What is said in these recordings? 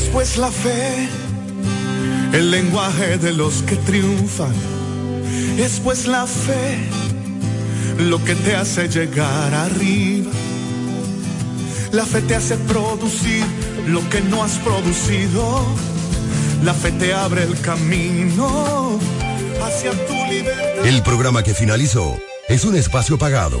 Después la fe, el lenguaje de los que triunfan. Después la fe, lo que te hace llegar arriba. La fe te hace producir lo que no has producido. La fe te abre el camino hacia tu libertad. El programa que finalizó es un espacio pagado.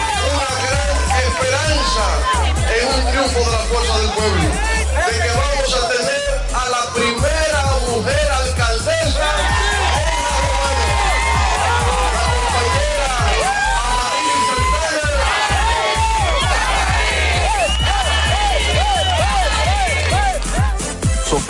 esperanza en un triunfo de la fuerza del pueblo, de que vamos a tener a la primera mujer alcaldesa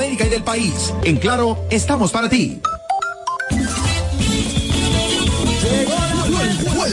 Latinoamérica y del país. En Claro, estamos para ti.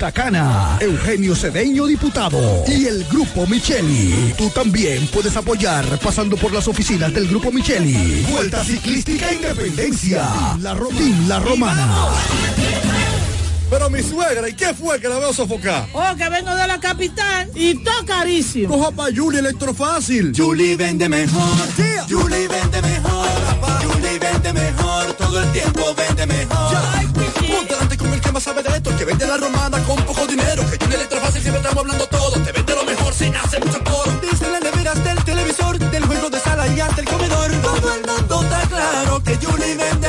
Punta Cana, Eugenio Cedeño, diputado, y el Grupo Micheli. Tú también puedes apoyar pasando por las oficinas del Grupo Micheli. Vuelta Ciclística Independencia. La, La Romana. Pero mi suegra, ¿y qué fue que la veo sofocar? Oh, que vengo de la capital y todo carísimo. Coja pa' Julie Electrofácil. Julie vende mejor. Yeah. Julie vende mejor. Julie vende mejor. Todo el tiempo vende mejor. Ponte delante con el que más sabe de que vende la romana con poco dinero. Que Julie Electrofácil siempre estamos hablando todo. Te vende lo mejor sin hacer mucho coro. Desde las neveras del televisor, del juego de sala y hasta el comedor. Todo el mundo está claro que Julie vende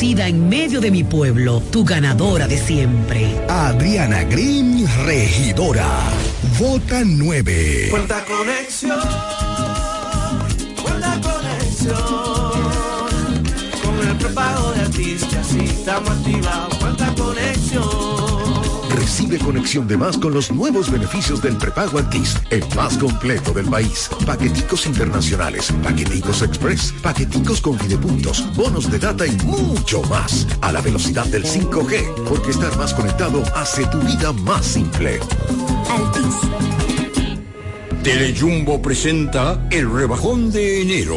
en medio de mi pueblo, tu ganadora de siempre. Adriana Green, regidora. Vota 9. Cuenta conexión. Cuenta conexión. Con el prepago de artistas, sí, estamos activados. Cuenta conexión. Recibe conexión de más con los nuevos beneficios del prepago Altis, el más completo del país. Paqueticos internacionales, paqueticos express, paqueticos con videopuntos, bonos de data y mucho más. A la velocidad del 5G, porque estar más conectado hace tu vida más simple. Altis. Telejumbo presenta el rebajón de enero.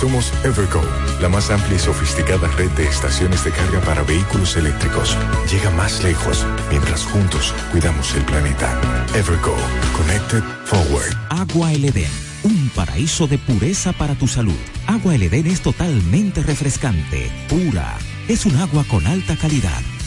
Somos Evergo, la más amplia y sofisticada red de estaciones de carga para vehículos eléctricos. Llega más lejos mientras juntos cuidamos el planeta. Evergo, Connected Forward. Agua El Edén, un paraíso de pureza para tu salud. Agua El Edén es totalmente refrescante, pura. Es un agua con alta calidad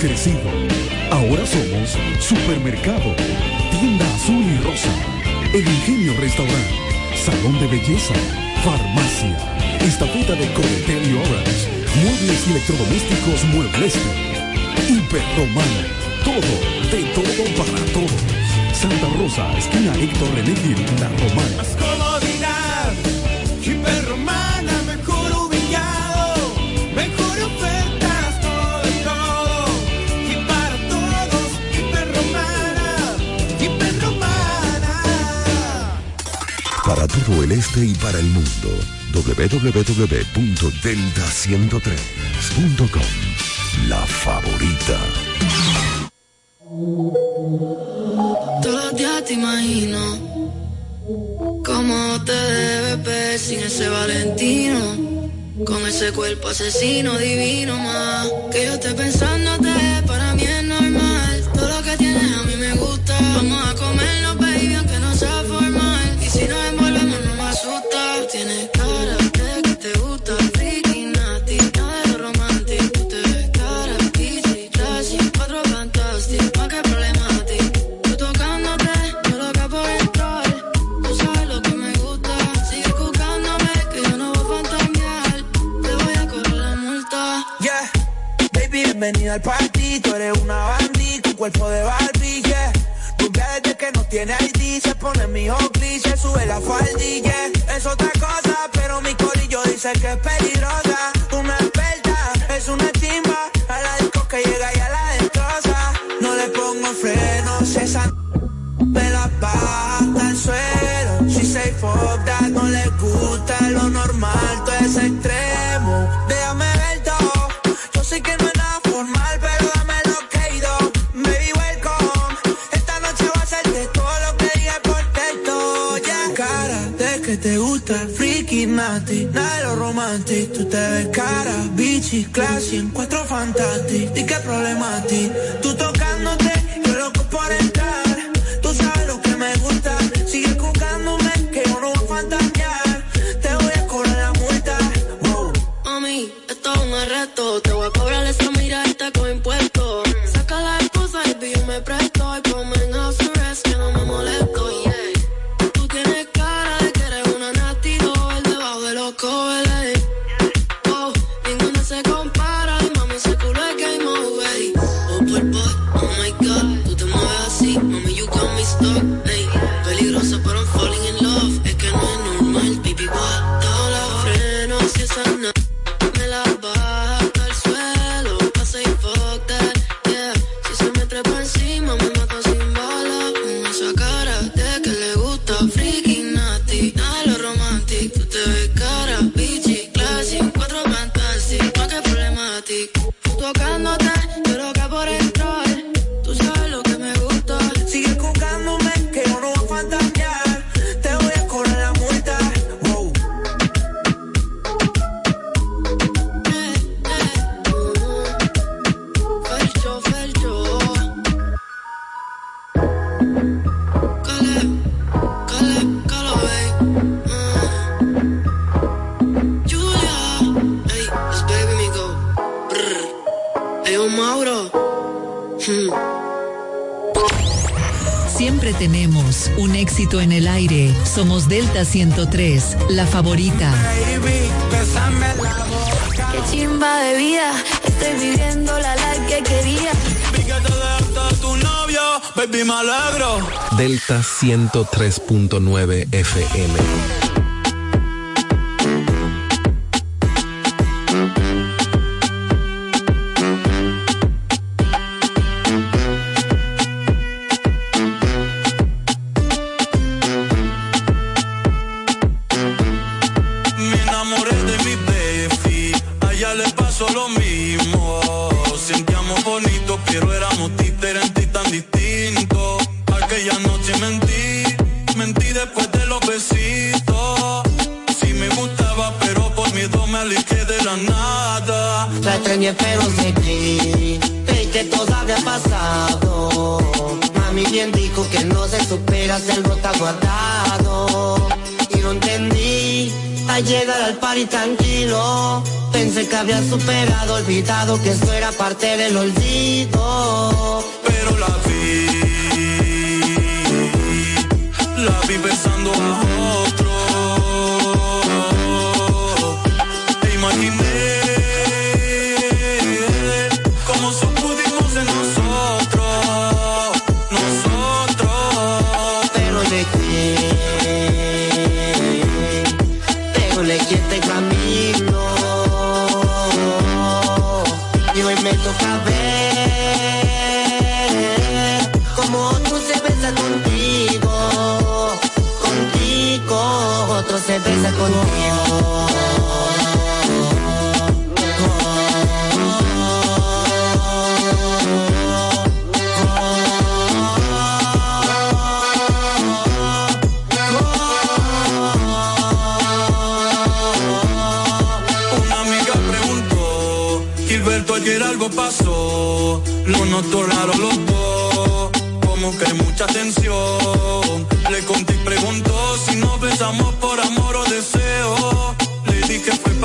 Crecido. Ahora somos Supermercado, Tienda Azul y Rosa, El Ingenio Restaurant, Salón de Belleza, Farmacia, Estafeta de Coletel y Orange, Muebles y Electrodomésticos Muebleste, Hiperromana, todo, de todo para todos. Santa Rosa, esquina Héctor René La Romana. Todo el este y para el mundo, www.delta103.com. La favorita. Todos los días te imagino cómo te debes ver sin ese Valentino. Con ese cuerpo asesino divino más. Que yo esté pensándote, venido al party, tú eres una bandí con cuerpo de Barbie, yeah. Rubia desde que no tiene ID, se pone mi hockey, se sube la faldilla. Es otra cosa, pero mi corillo dice que es peligrosa. Una experta, es una chimba, a la disco que llega y a la destroza. No le pongo frenos, esa me la baja al suelo. Si se that, no le gusta lo normal, todo es extremo. Déjame que te gusta el friki nati, nada de lo romantic. Tú te ves cara, bichi, classy, en cuatro fantastic. ¿Y qué problema ti? Tú tocándote, yo loco por entrar. Tú sabes lo que me gusta. Sigue buscándome, que yo no voy a fantasear. Te voy a cobrar la multa. Wow. Mami, esto es un arresto. Te voy a cobrar esa mirada Somos Delta 103, la favorita. Baby, la boca. Qué chimba de vida, estoy viviendo la life que quería. Vi que te tu novio, baby, me alegro. Delta 103.9 FM. que eso era parte del olvido.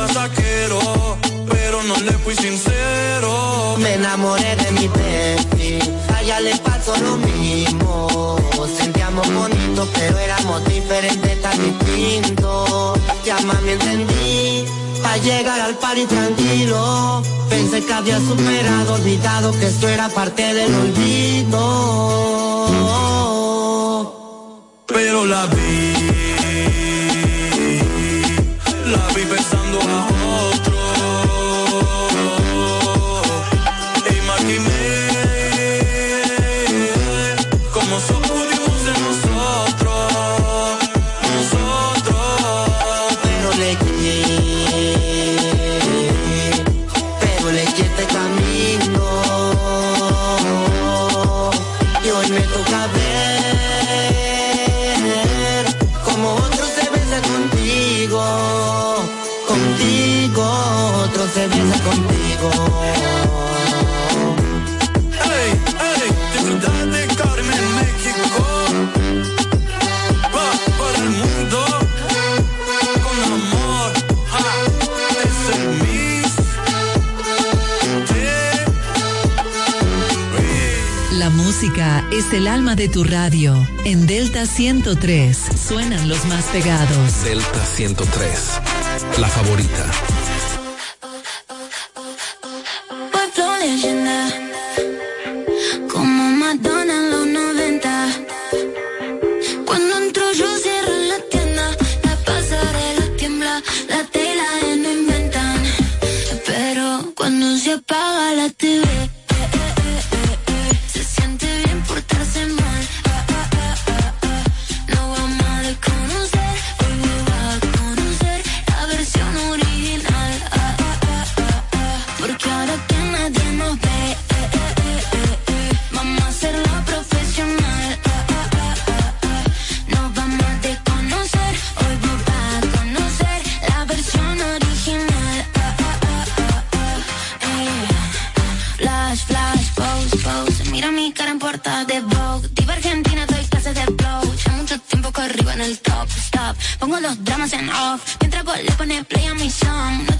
pasajero, pero no le fui sincero. Me enamoré de mi bestie, a ella le pasó lo mismo. Sentíamos bonitos, pero éramos diferentes, tan distintos. Ya me entendí, para llegar al party tranquilo. Pensé que había superado, olvidado que esto era parte del olvido. Pero la vi, la vi pensando. mundo. el alma de tu radio. En Delta 103 suenan los más pegados. Delta 103, la favorita. Le pones play a mi song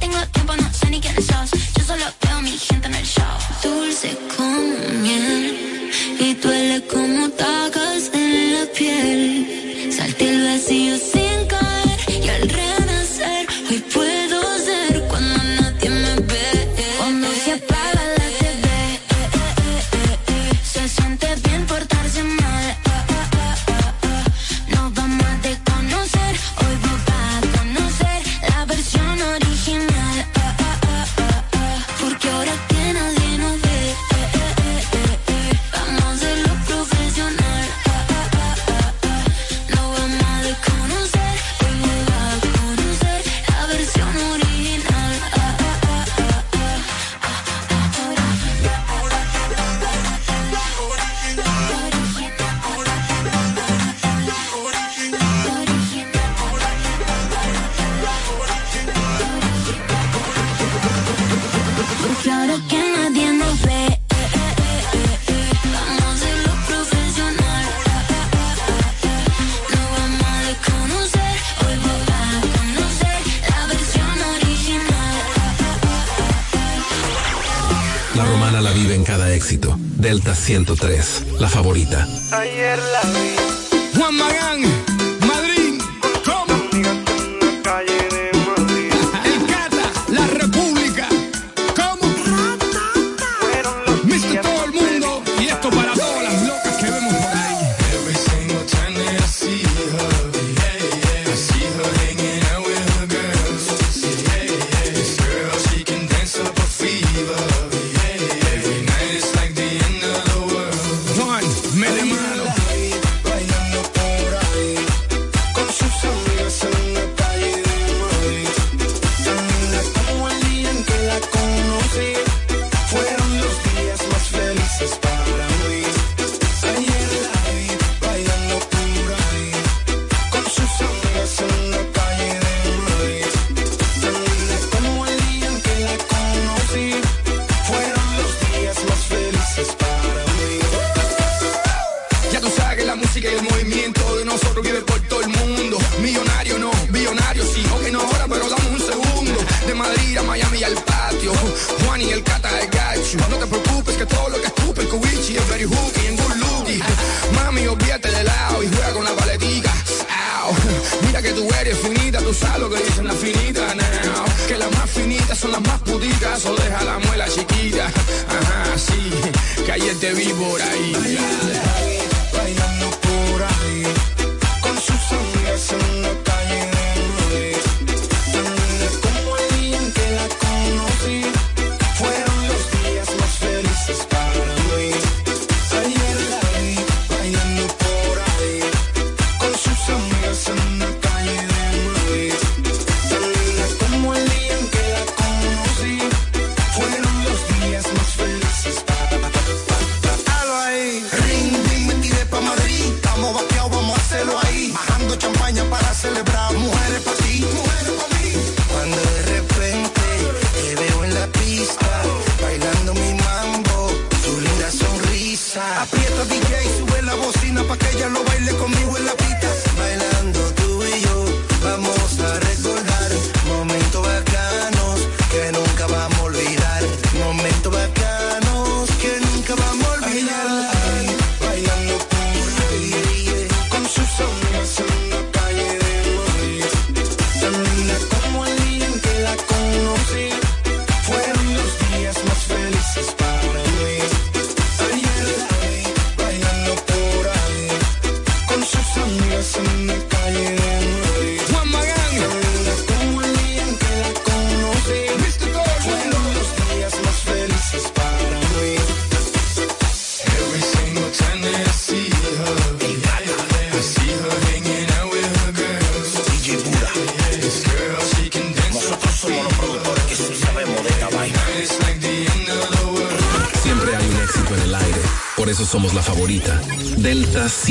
103, la favorita.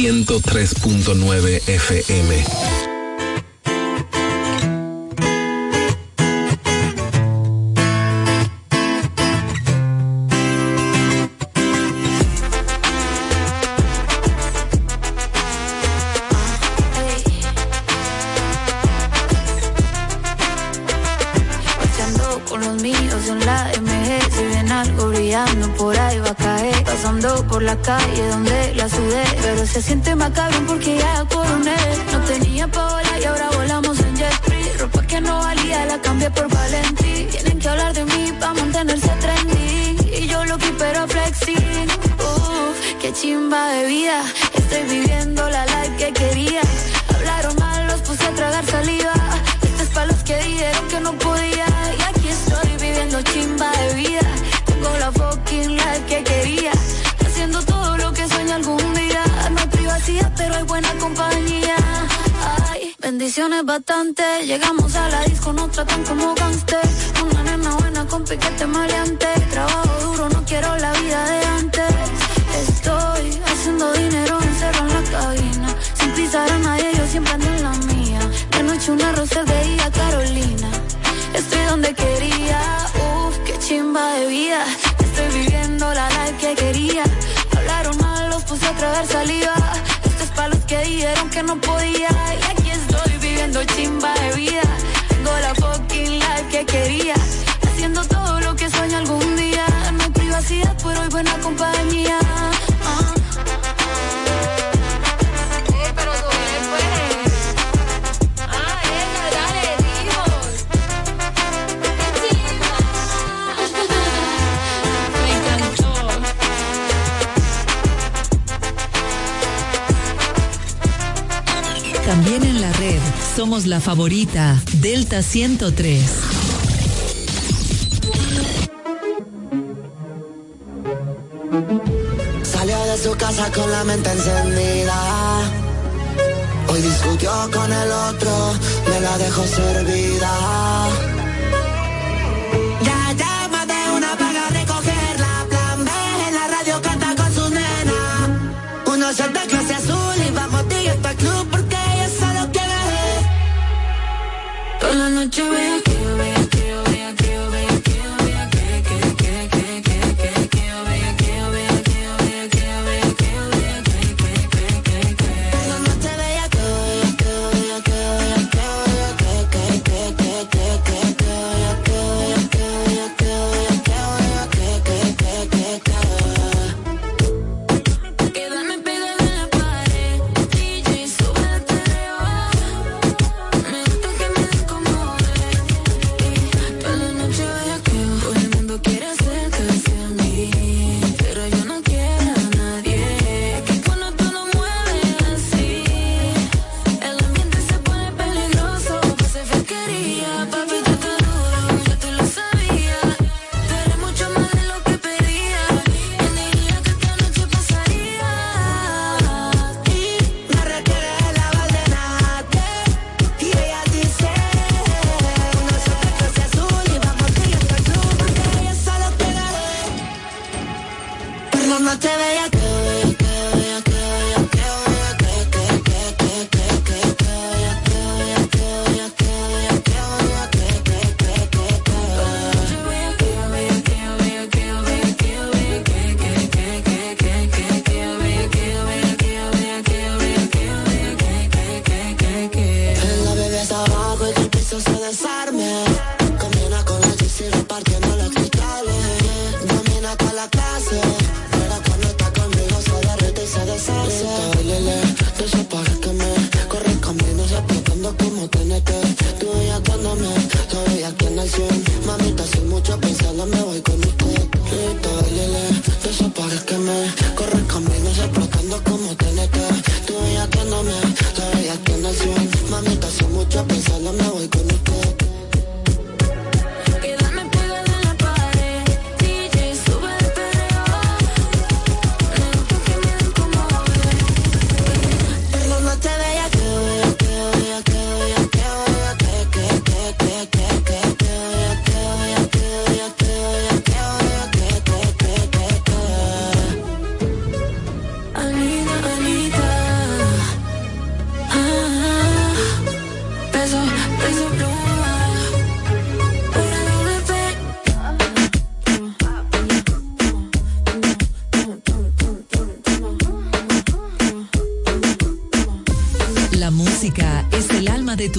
103.9 FM. bastante. Llegamos a la disco, nos tratan como gangster. Una nena buena con piquete maleante. Trabajo duro, no quiero la vida de antes. Estoy haciendo dinero encerrado en la cabina. Sin pisar a nadie, yo siempre ando en la mía. De noche una rosa de día, Carolina. Estoy donde quería, uff, qué chimba de vida. Estoy viviendo la life que quería. Hablaron mal, los puse a tragar saliva. Estos palos que dijeron que no podía. ropa de vida la favorita, Delta 103. Salió de su casa con la mente encendida. Hoy discutió con el otro, me la dejó servida la noche vea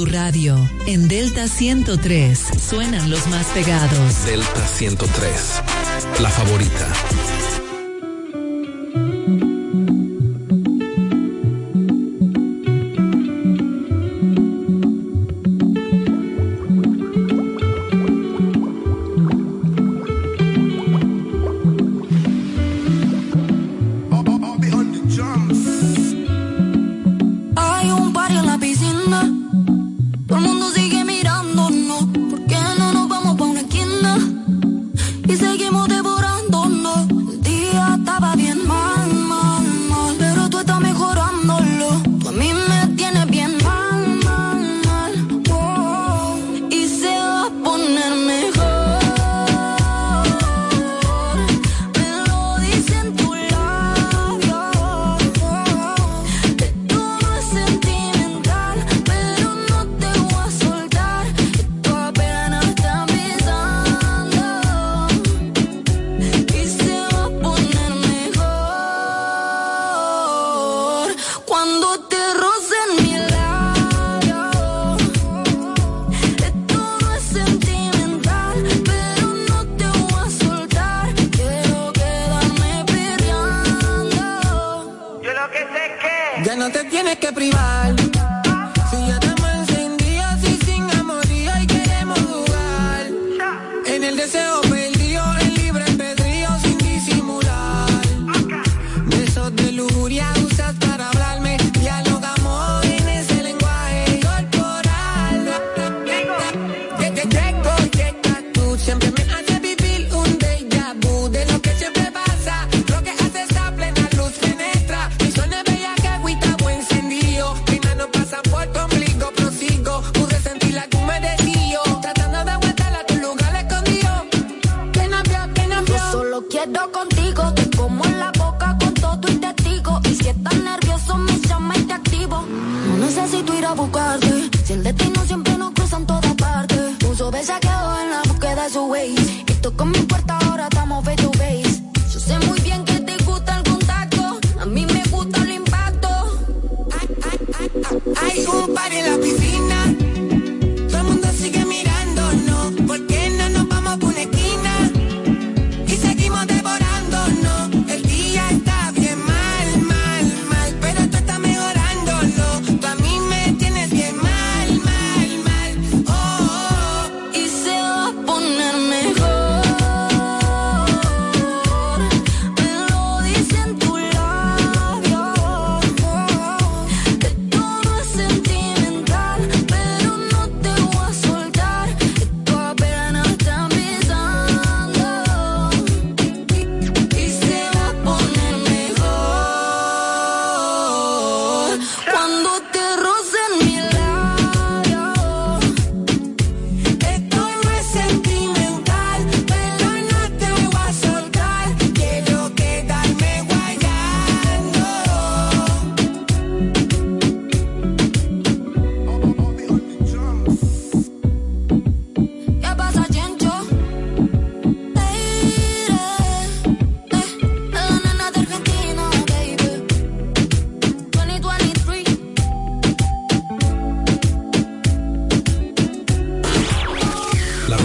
radio. En Delta 103 suenan los más pegados. Delta 103, la favorita.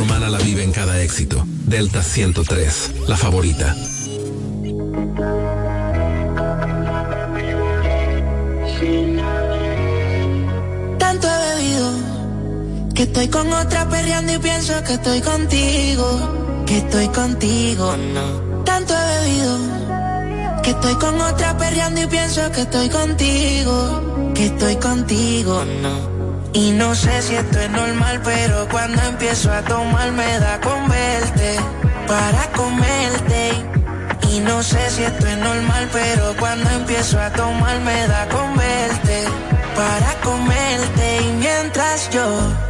romana la vive en cada éxito. Delta 103, la favorita. Tanto he bebido que estoy con otra perreando y pienso que estoy contigo, que estoy contigo, no. Tanto he bebido que estoy con otra perreando y pienso que estoy contigo, que estoy contigo, no y no sé si esto es normal, pero cuando empiezo a tomar me da con verte, para comerte. Y no sé si esto es normal, pero cuando empiezo a tomar me da con verte, para comerte. Y mientras yo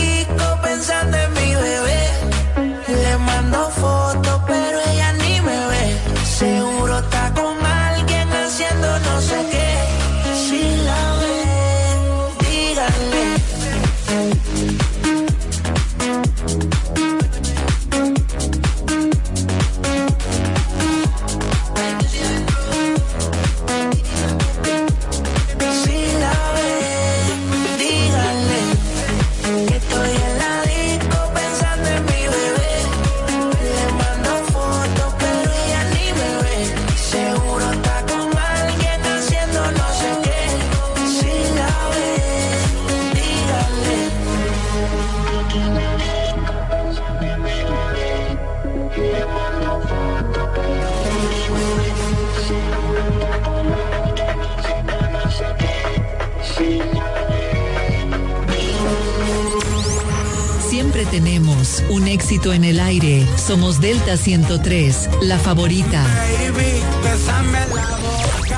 Somos Delta 103, la favorita.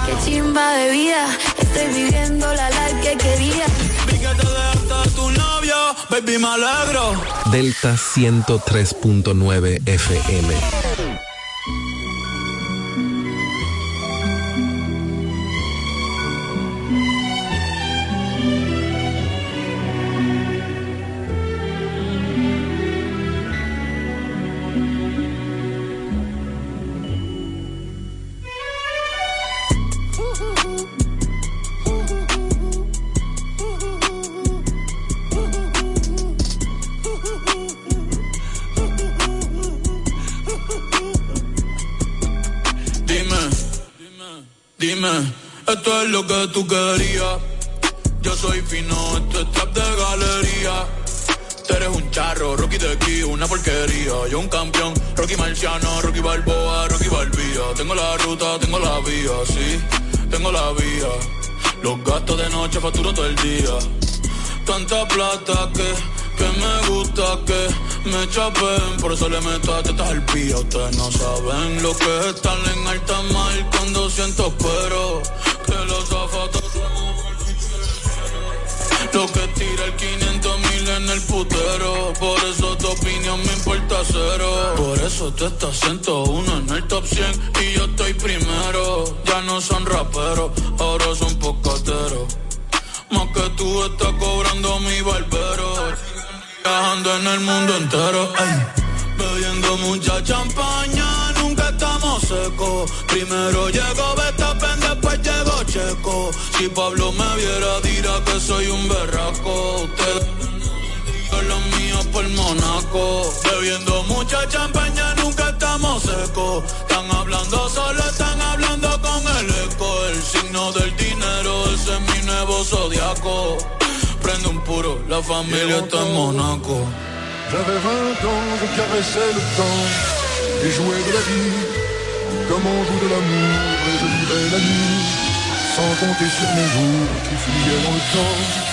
Qué chimba de vida, estoy viviendo la life que quería. tu novio, baby, me alegro. Delta 103.9 FM. Rocky de aquí, una porquería. Yo un campeón, Rocky Marciano, Rocky Balboa, Rocky Balbía. Tengo la ruta, tengo la vía, sí, tengo la vía. Los gastos de noche facturo todo el día. Tanta plata que, que me gusta que me chapen. Por eso le meto a tetas al pía. Ustedes no saben lo que es estar en alta mar cuando siento pero que los zapatos lo que tira el 500 mil en el Por eso tu opinión me importa cero. Por eso tú estás 101 en el top 100 y yo estoy primero. Ya no son raperos, ahora son pocateros. Más que tú estás cobrando mi barbero. Viajando en el mundo entero. bebiendo mucha champaña, nunca estamos secos. Primero llego Betapen, después llego Checo. Si Pablo me viera, dirá que soy un berraco. Los míos por Monaco. Bebiendo mucha champaña, nunca estamos secos. Están hablando solo, están hablando con el eco. El signo del dinero, ese es mi nuevo zodiaco. Prende un puro, la familia está en Monaco. J'avais 20 ans, je caressais le temps et jouais de la vie comme on joue de l'amour et je vivais la nuit sans compter sur mes jours qui fuyaient dans le temps.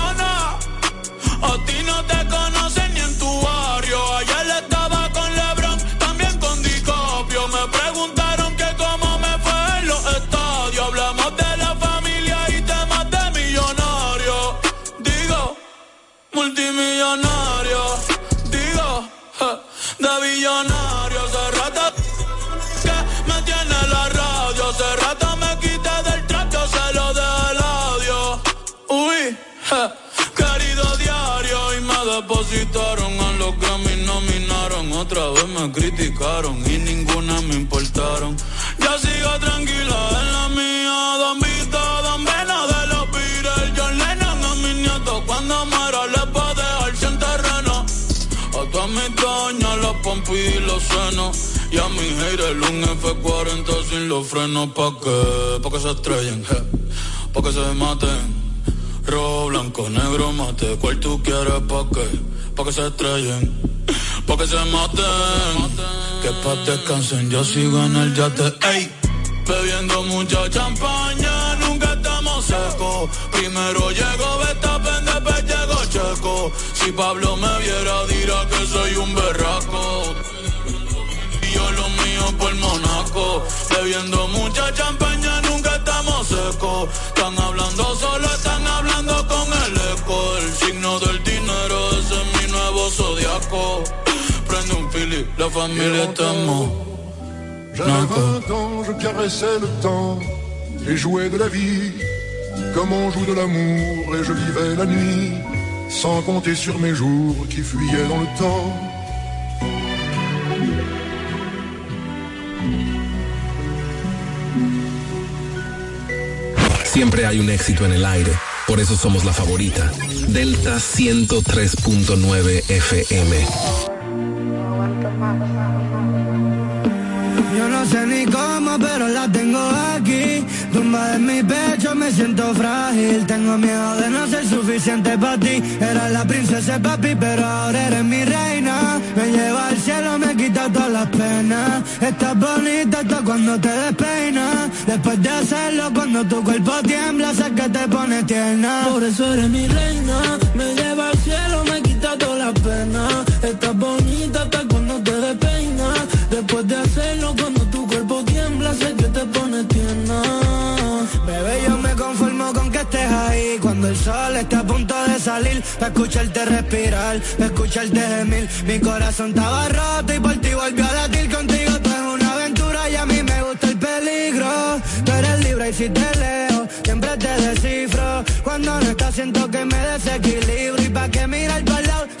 Otra vez me criticaron y ninguna me importaron ya sigo tranquila en la mía Don Vito, Don Vena de los Beatles John Lennon cuando muera les va a dejar sin terreno. A todas mis doñas, los pompis y los senos. Y a mi haters un F40 sin los frenos. ¿Pa' qué? Pa' que se estrellen. Pa' que se maten. Rojo, blanco, negro, mate. ¿Cuál tú quieres? ¿Pa' qué? Pa' que se estrellen. Pa' que se maten. Que pa' descansen, yo sigo en el yate. Ey. Bebiendo mucha champaña, nunca estamos secos. Primero llego Betapen, después llego Checo. Si Pablo me viera, dirá que soy un berraco. Y yo lo mío por Monaco. Bebiendo mucha champaña, un la familia estamos. J'avais 20 ans, je caressais le temps et jouais de la vie comme on joue de l'amour et je vivais la nuit sans compter sur mes jours qui fuyaient dans le temps. Siempre hay un éxito en el aire. Por eso somos la favorita. Delta 103.9 FM. Yo no sé ni cómo, pero la tengo aquí. Tumba en mi pecho, me siento frágil. Tengo miedo de no ser suficiente para ti. Era la princesa papi, pero ahora eres mi reina. Me lleva al cielo, me quita todas las penas. Estás bonita hasta cuando te despeinas. Después de hacerlo, cuando tu cuerpo tiembla, sé que te pone tierna. Por eso eres mi reina, me lleva al cielo, me quita todas las penas. Estás bonita hasta cuando te despeinas. Después de hacerlo, cuando tu cuerpo tiembla, sé que te pone tierna. Bebé, yo me conformo con que estés ahí. Cuando el sol esté a punto de salir Para escucharte respirar, para escucharte gemir. Mi corazón estaba roto y por ti volvió a latir. Contigo tú es una aventura y a mí me gusta el peligro. Tú eres libre y si te leo, siempre te descifro. Cuando no estás siento que me desequilibro. Y pa' qué mirar para lado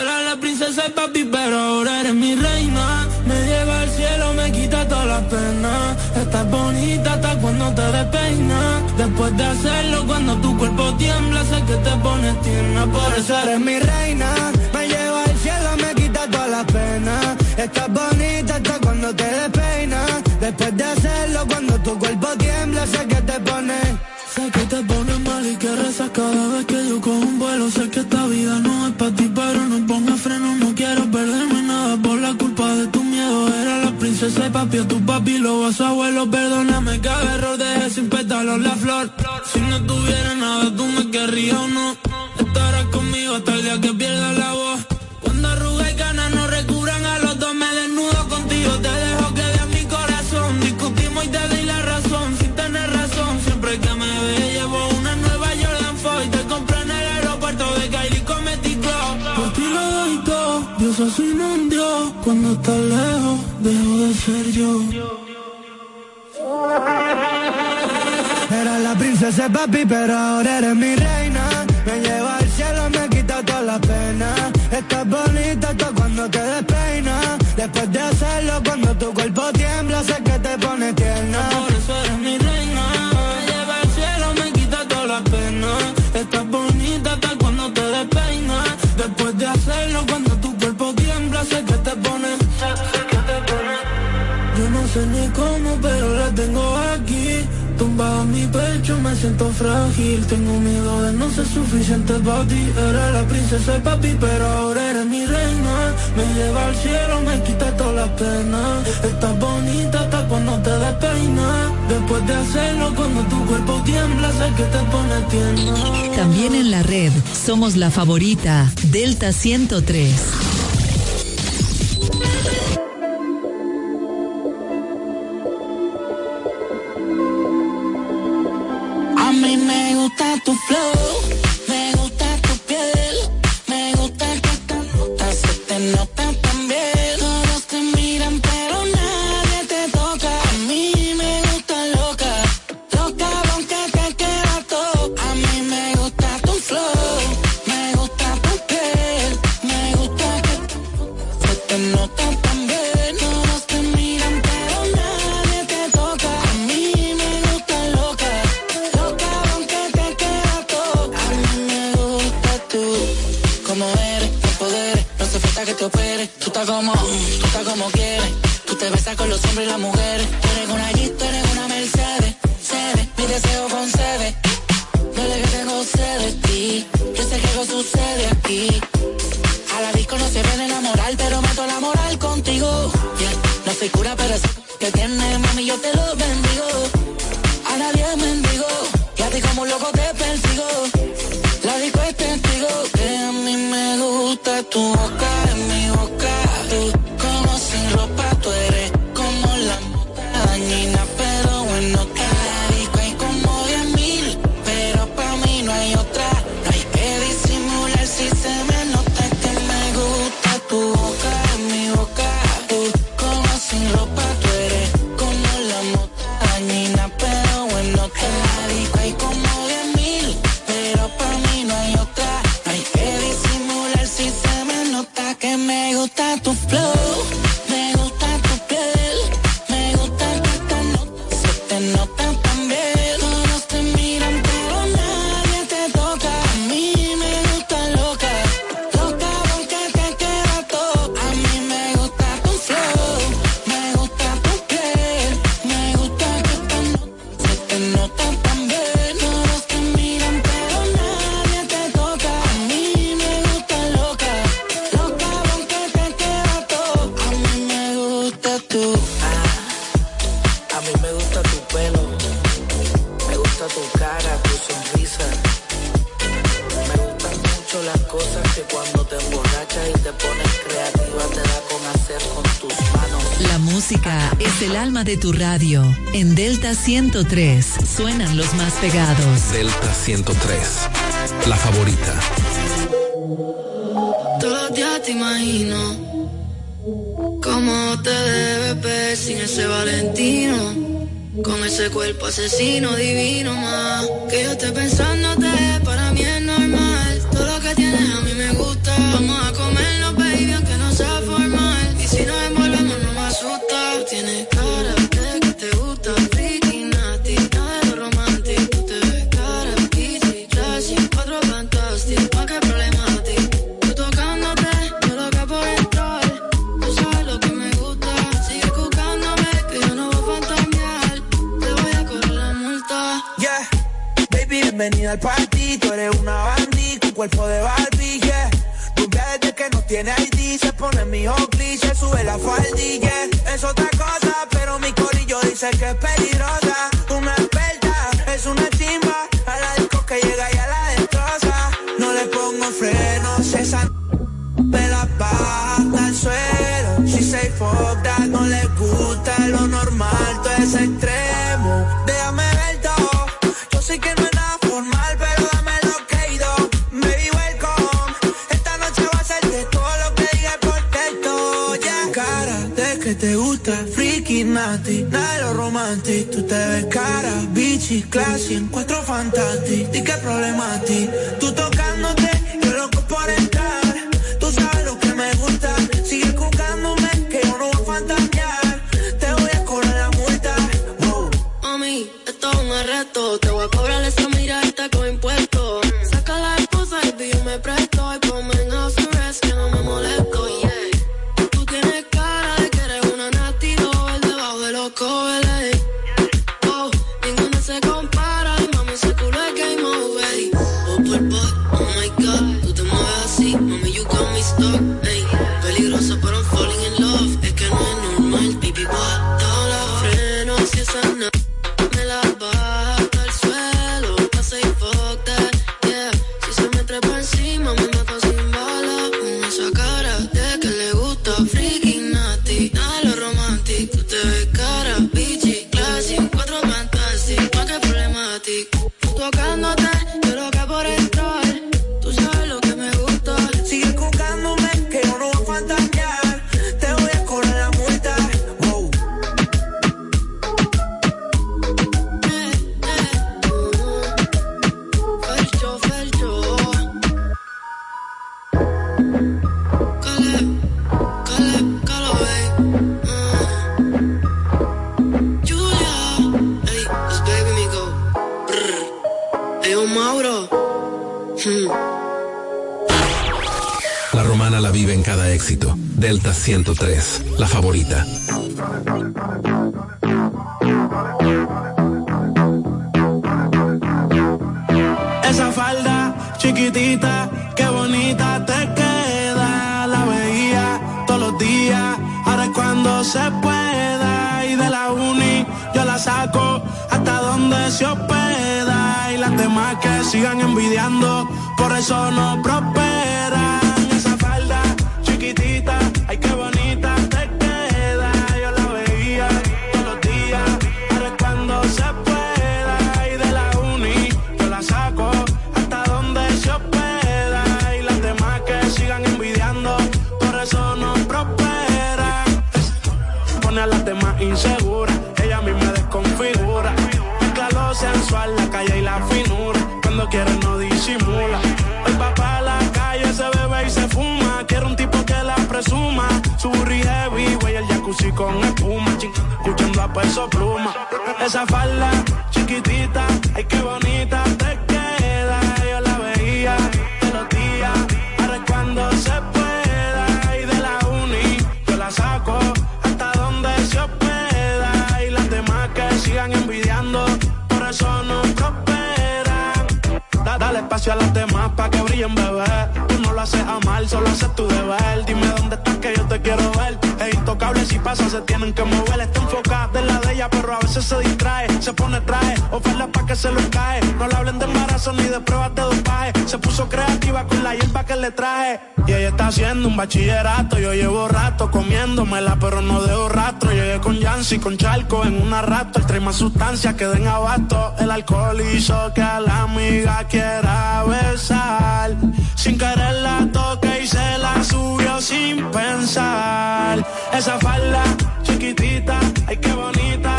Era la princesa y papi, pero ahora eres mi reina. Me lleva al cielo, me quita todas las penas. Estás bonita hasta cuando te despeinas. Después de hacerlo, cuando tu cuerpo tiembla, sé que te pones tierna. Por eso eres mi reina. Me lleva al cielo, me quita todas las penas. Estás bonita hasta cuando te despeinas. Después de hacerlo, cuando tu cuerpo tiembla, sé que te pone. Sé que te pones mal y que rezas cada vez que yo cojo un vuelo. Sé que esta vida no es para ti, pero no pongas freno. No quiero perderme nada por la culpa de tu miedo. Era la princesa y papi, a tu papi lo vas a abuelo. Perdóname cada error, dejé sin pétalos la flor. Si no tuviera nada, tú me querrías o no. Estarás conmigo hasta el día que pierda la voz. No un Dios. Cuando estás lejos, dejo de ser yo. Era la princesa papi, pero ahora eres mi reina. Me lleva al cielo, me quita todas las penas. Estás bonita hasta cuando te despeinas. Después de hacerlo, cuando tu cuerpo tiembla, sé que te pone sé que te pone. Sé que te pone. Yo no sé ni cómo, pero la tengo aquí. Tumbado en mi pecho, me siento frágil. Tengo miedo de no ser suficiente para ti. Era la princesa y papi, pero ahora eres mi reina. Me lleva al cielo, me quita todas las penas. Estás bonita hasta cuando te despeinas. Después de hacerlo, cuando tu cuerpo tiembla, sé que te pone tierna. También en la red somos la favorita Delta 103. loco no se ven enamorar, pero meto la moral contigo. No soy cura, pero sé que tiene, mami, yo te lo bendigo. A nadie mendigo, y a ti como un loco te persigo. La disco es testigo, que a mí me gusta tu boca 103. Suenan los más pegados. Delta 103. La favorita. Todos los días te imagino cómo te debes ver sin ese Valentino, con ese cuerpo asesino divino espacio a las demás pa' que brillen, bebé. Tú no lo haces a mal, solo haces tu deber. Dime dónde estás que yo te quiero ver. Es intocable si pasa, se tienen que mover. Está enfocada en la de ella, pero a veces se distrae. Se pone traje, oferta pa' que se lo cae. No le hablen de embarazo ni de pruebas de dopaje. Se puso creativa con la hierba que le traje. Y ella está haciendo un bachillerato. Yo llevo rato comiéndomela, pero no dejo rastro. Llegué con Yancy, con Charco en una rato. Trae más sustancias que den abasto. El alcohol hizo que a la amiga quiera besar. Sin querer la toque y se la subió sin pensar. Chiquitita, ay qué bonita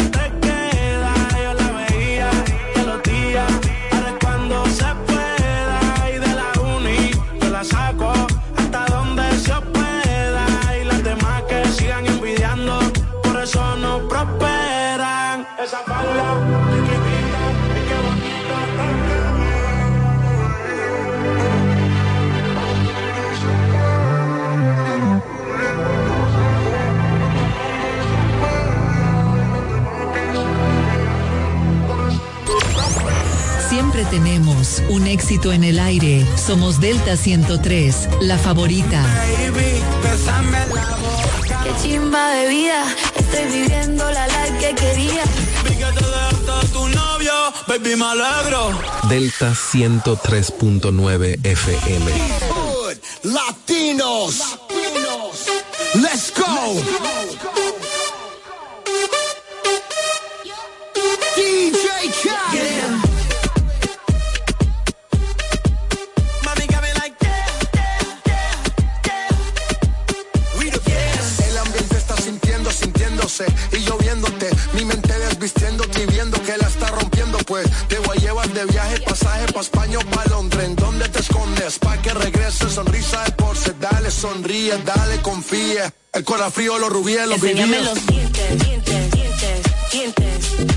Siempre tenemos un éxito en el aire. Somos Delta 103, la favorita. Qué chimba de vida, estoy viviendo la life que quería. Vi que te dejaste tu novio, baby, me alegro. Delta 103.9 FM. Latinos. Let's go. DJ Khaled. Y lloviéndote. Mi mente desvistiéndote y viendo que la está rompiendo. Pues te voy a llevar de viaje, pasaje pa' España o pa' Londres. ¿En dónde te escondes? Pa' que regrese, sonrisa de porce. Dale, sonríe, dale, confía. El corazón frío, los rubíes, los Enséñame los dientes, dientes, dientes, dientes.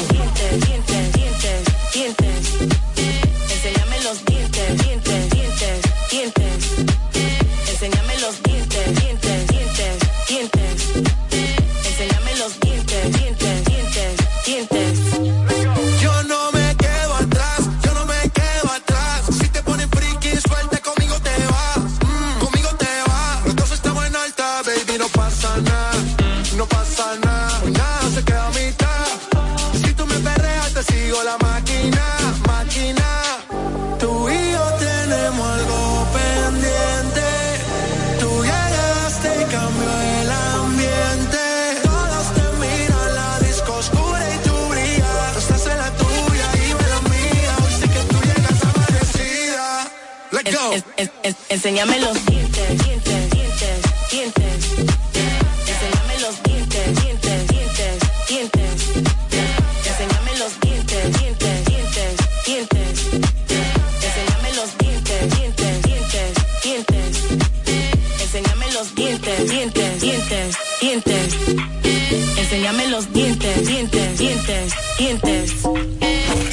dientes, dientes, dientes, dientes.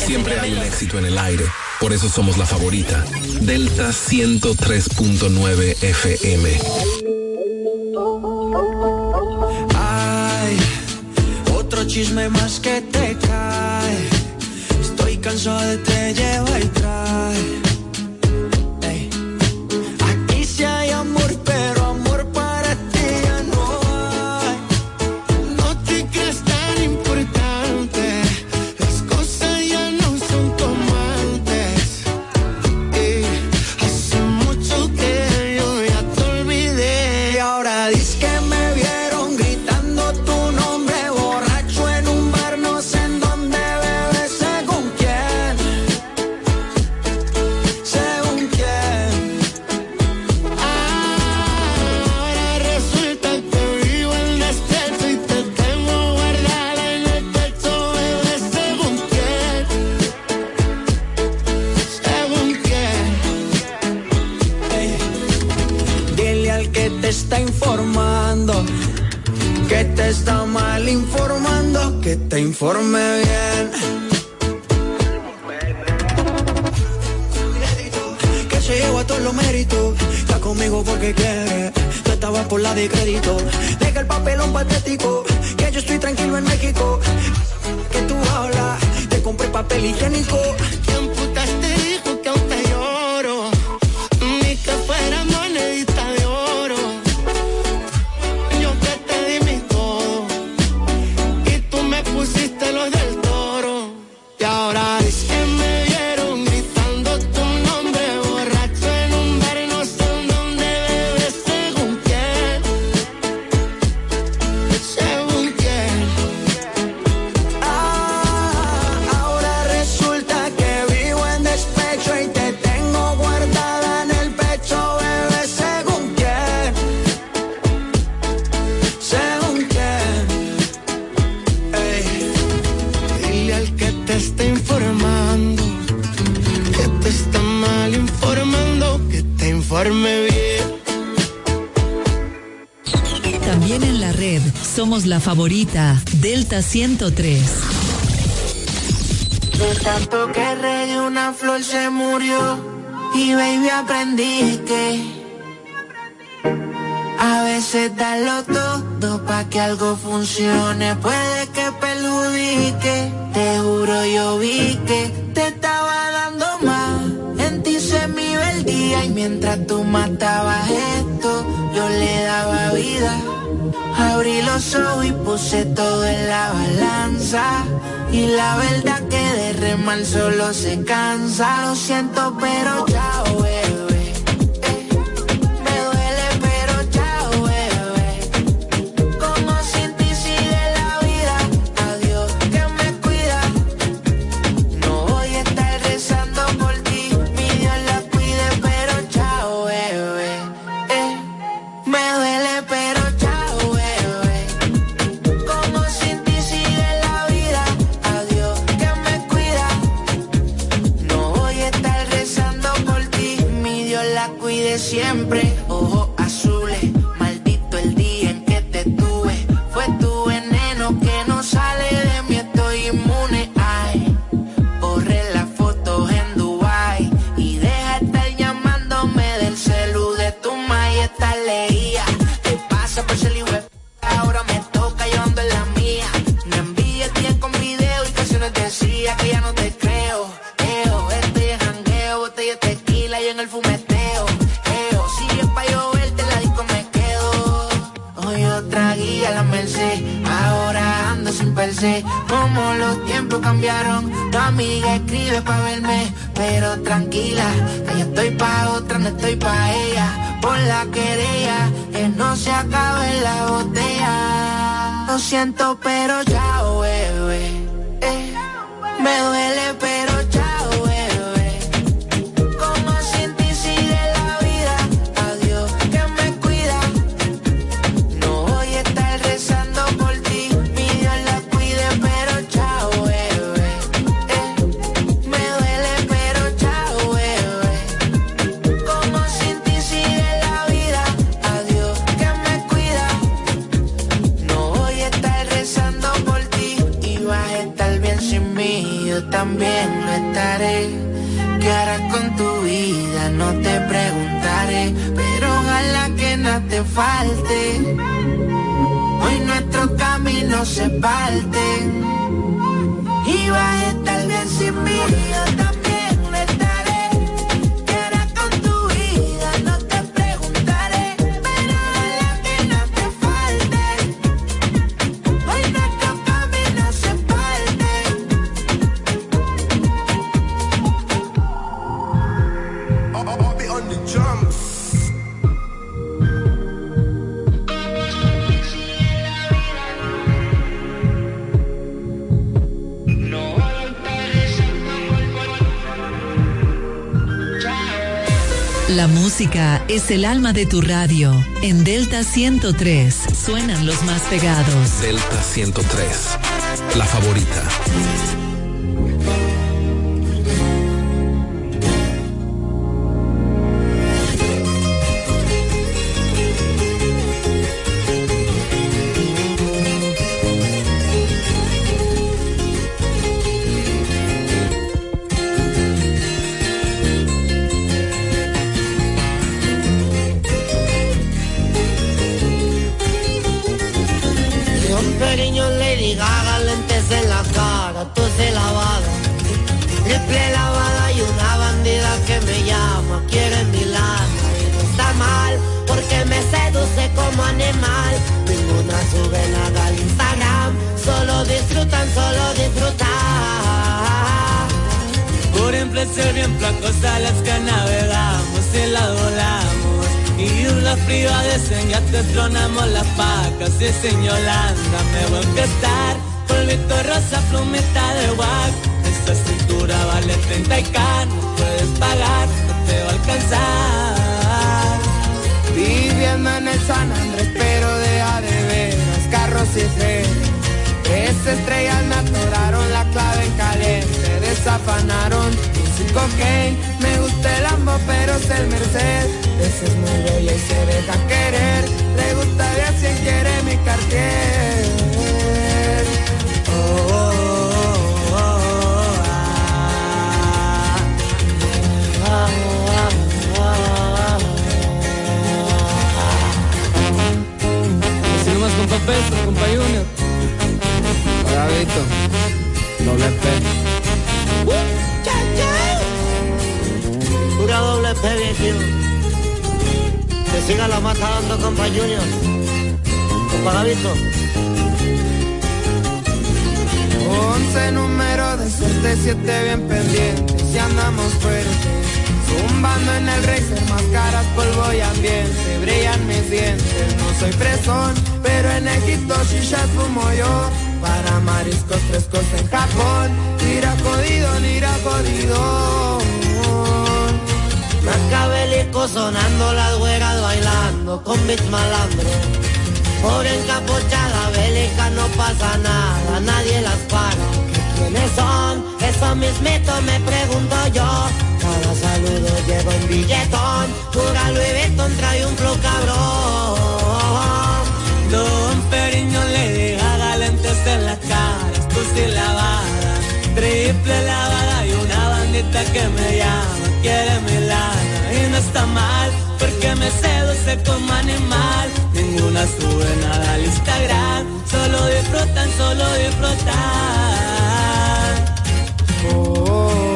Siempre hay un éxito en el aire. Por eso somos la favorita. Delta 103.9 FM. Ay, otro chisme más que te cae. Estoy cansado de te llevar y trae de crédito. Deja el papelón patético, que yo estoy tranquilo en México. Que tú hablas, te compré papel higiénico favorita, Delta 103. De tanto que regué una flor se murió y baby aprendí que a veces darlo todo pa' que algo funcione puede que perjudique. Te juro yo vi que te estaba dando más. En ti se me iba el día y mientras tú matabas esto yo le daba vida abrí los ojos y puse todo en la balanza. Y la verdad que de remar solo se cansa. Lo siento, pero chao, eh. siento, pero La música es el alma de tu radio. En Delta 103 suenan los más pegados. Delta 103, la favorita. Que siga la mata dando compa Junior. Compa Gavito. Once números de suerte, siete bien pendientes y andamos fuertes. Zumbando en el racer, máscaras, polvo y ambiente. Brillan mis dientes, no soy fresón, pero en Egipto shisha fumo yo. Para mariscos frescos en Japón, tira jodido, tira jodido. Macabélico sonando las güeras bailando con beats malandro. Por encapuchada bélica no pasa nada, nadie las para. ¿Quiénes son? Eso mismito me pregunto yo. Cada saludo lleva un billetón. Pura Louis Vuitton trae un flow cabrón. Don Periño le haga lentes en la cara, esto sí lavada, triple lavada y una bandita que me llama, quiere mi lana y no está mal, porque me seduce como animal, ninguna sube nada al Instagram, solo disfrutan, solo disfrutan. Delta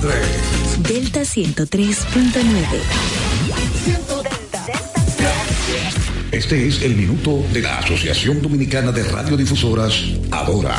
103. Delta 103.9. Este es el minuto de la Asociación Dominicana de Radiodifusoras, Adora.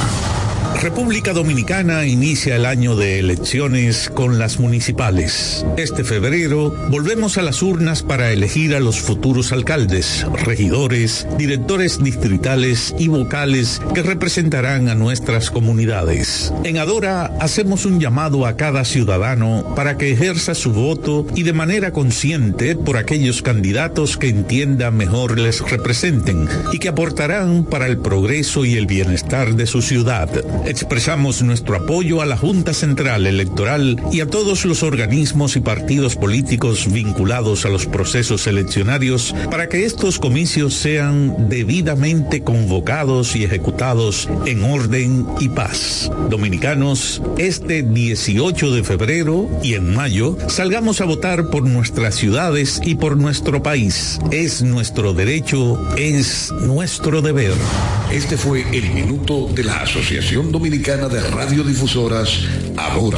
República Dominicana inicia el año de elecciones con las municipales. Este febrero volvemos a las urnas para elegir a los futuros alcaldes, regidores, directores distritales y vocales que representarán a nuestras comunidades. En Adora hacemos un llamado a cada ciudadano para que ejerza su voto y de manera consciente por aquellos candidatos que entienda mejor les representen y que aportarán para el progreso y el bienestar de su ciudad expresamos nuestro apoyo a la Junta Central Electoral y a todos los organismos y partidos políticos vinculados a los procesos eleccionarios para que estos comicios sean debidamente convocados y ejecutados en orden y paz. Dominicanos, este 18 de febrero y en mayo salgamos a votar por nuestras ciudades y por nuestro país. Es nuestro derecho, es nuestro deber. Este fue el minuto de la Asociación Dominicana de Radiodifusoras, ahora.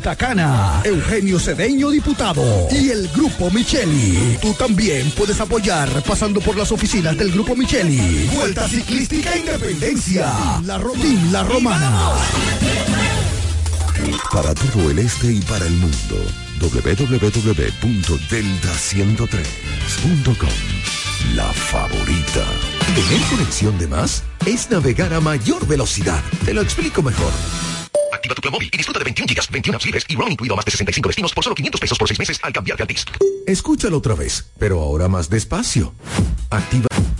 Punta Eugenio Cedeño, diputado, y el Grupo Micheli. Tú también puedes apoyar pasando por las oficinas del Grupo Micheli. Vuelta Ciclística Independencia. La, Ro- Team La Romana. Para todo el este y para el mundo, www.delta103.com. La favorita. Tener conexión de más es navegar a mayor velocidad. Te lo explico mejor. Activa tu plan móvil y disfruta de 21 gigas, 21 apps y roaming incluido a más de 65 destinos por solo 500 pesos por 6 meses al cambiar de Altis. Escúchalo otra vez, pero ahora más despacio. Activa